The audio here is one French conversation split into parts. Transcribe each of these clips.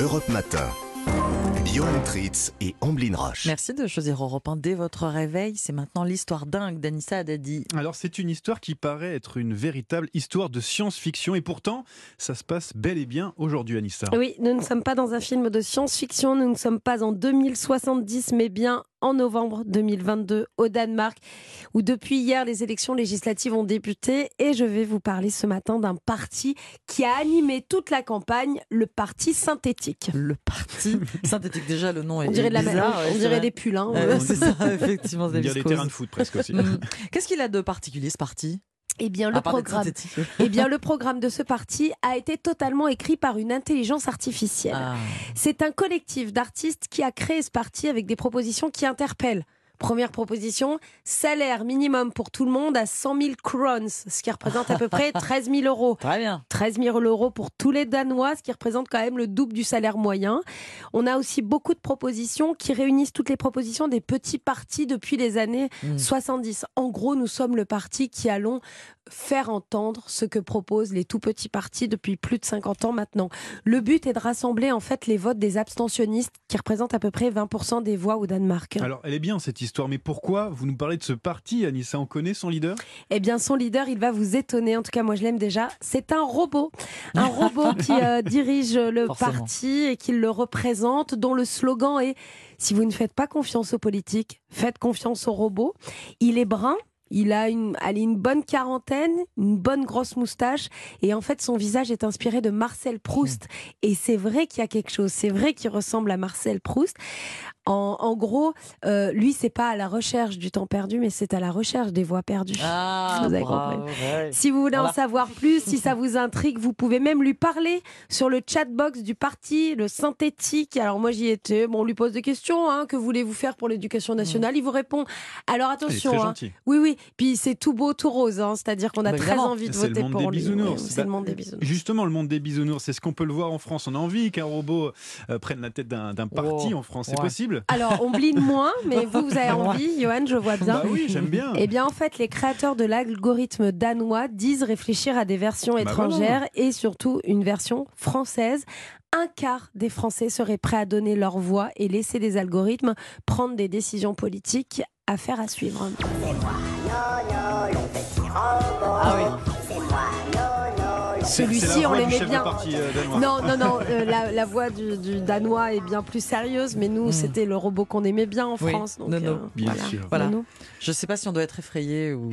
Europe Matin. Johan Tritz et Amblin Roche. Merci de choisir Europe 1 dès votre réveil. C'est maintenant l'histoire dingue d'Anissa Haddadi. Alors c'est une histoire qui paraît être une véritable histoire de science-fiction et pourtant ça se passe bel et bien aujourd'hui Anissa. Oui, nous ne sommes pas dans un film de science-fiction, nous ne sommes pas en 2070 mais bien en novembre 2022 au Danemark, où depuis hier les élections législatives ont débuté. Et je vais vous parler ce matin d'un parti qui a animé toute la campagne, le parti synthétique. Le parti synthétique, déjà le nom est On dirait, de la bizarre, on dirait des pulls. hein. Ouais, c'est ça, effectivement. Il y a des terrains de foot presque aussi. Mm. Qu'est-ce qu'il a de particulier ce parti? Eh bien, le programme, eh bien, le programme de ce parti a été totalement écrit par une intelligence artificielle. Ah. C'est un collectif d'artistes qui a créé ce parti avec des propositions qui interpellent. Première proposition, salaire minimum pour tout le monde à 100 000 crowns, ce qui représente à peu près 13 000 euros. Très bien. 13 000 euros pour tous les Danois, ce qui représente quand même le double du salaire moyen. On a aussi beaucoup de propositions qui réunissent toutes les propositions des petits partis depuis les années Mm. 70. En gros, nous sommes le parti qui allons faire entendre ce que proposent les tout petits partis depuis plus de 50 ans maintenant. Le but est de rassembler en fait les votes des abstentionnistes qui représentent à peu près 20% des voix au Danemark. Alors elle est bien cette histoire, mais pourquoi vous nous parlez de ce parti Anissa On connaît son leader? Eh bien, son leader, il va vous étonner. En tout cas, moi, je l'aime déjà. C'est un robot. Un robot qui euh, dirige le Forcément. parti et qui le représente, dont le slogan est Si vous ne faites pas confiance aux politiques, faites confiance au robot. Il est brun. Il a une, allez, une bonne quarantaine, une bonne grosse moustache, et en fait son visage est inspiré de Marcel Proust. Et c'est vrai qu'il y a quelque chose, c'est vrai qu'il ressemble à Marcel Proust. En, en gros, euh, lui, c'est pas à la recherche du temps perdu, mais c'est à la recherche des voix perdues. Ah, Vous avez bravo, ouais. Si vous voulez en savoir plus, si ça vous intrigue, vous pouvez même lui parler sur le chatbox du parti, le synthétique. Alors moi j'y étais, bon, on lui pose des questions, hein, que voulez-vous faire pour l'éducation nationale? Il vous répond. Alors attention, très hein. gentille. oui oui, puis c'est tout beau, tout rose, hein, c'est-à-dire qu'on a Bah, très évidemment. envie de voter monde pour des lui. bisounours. Oui, C'est Bah, le monde des bisounours. Justement, le monde des bisounours, c'est ce qu'on peut le voir en France. On a envie qu'un robot euh, prenne la tête d'un parti Oh, en France. C'est ouais. possible Alors on bline moins, mais vous, vous avez envie, Johan, je vois bien. Bah oui, j'aime bien. Eh bien, en fait, les créateurs de l'algorithme danois disent réfléchir à des versions Bah étrangères et surtout une version française. Un quart des Français seraient prêts à donner leur voix et laisser les algorithmes prendre des décisions politiques. Affaire à suivre. Ah oui. C'est- celui-ci, on l'aimait bien. parti, euh. Non, non, non, euh, la, la voix du, du danois est bien plus sérieuse, mais nous, Mm. c'était le robot qu'on aimait bien en Oui, France. Donc, Nono, euh, bien voilà. sûr. Voilà. Nono. Je sais pas si on doit être effrayé ou.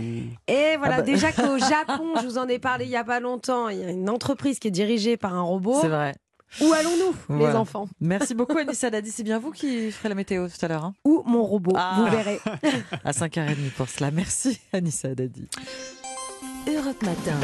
Et voilà, Ah bah. déjà qu'au Japon, je vous en ai parlé il y a pas longtemps, il y a une entreprise qui est dirigée par un robot. C'est vrai. Où allons-nous, les enfants? Merci beaucoup Anissa Haddadi. C'est bien vous qui ferez la météo tout à l'heure, hein? Ou mon robot, Ah. vous verrez. à 5h30 pour cela. Merci Anissa Haddadi. Europe Matin.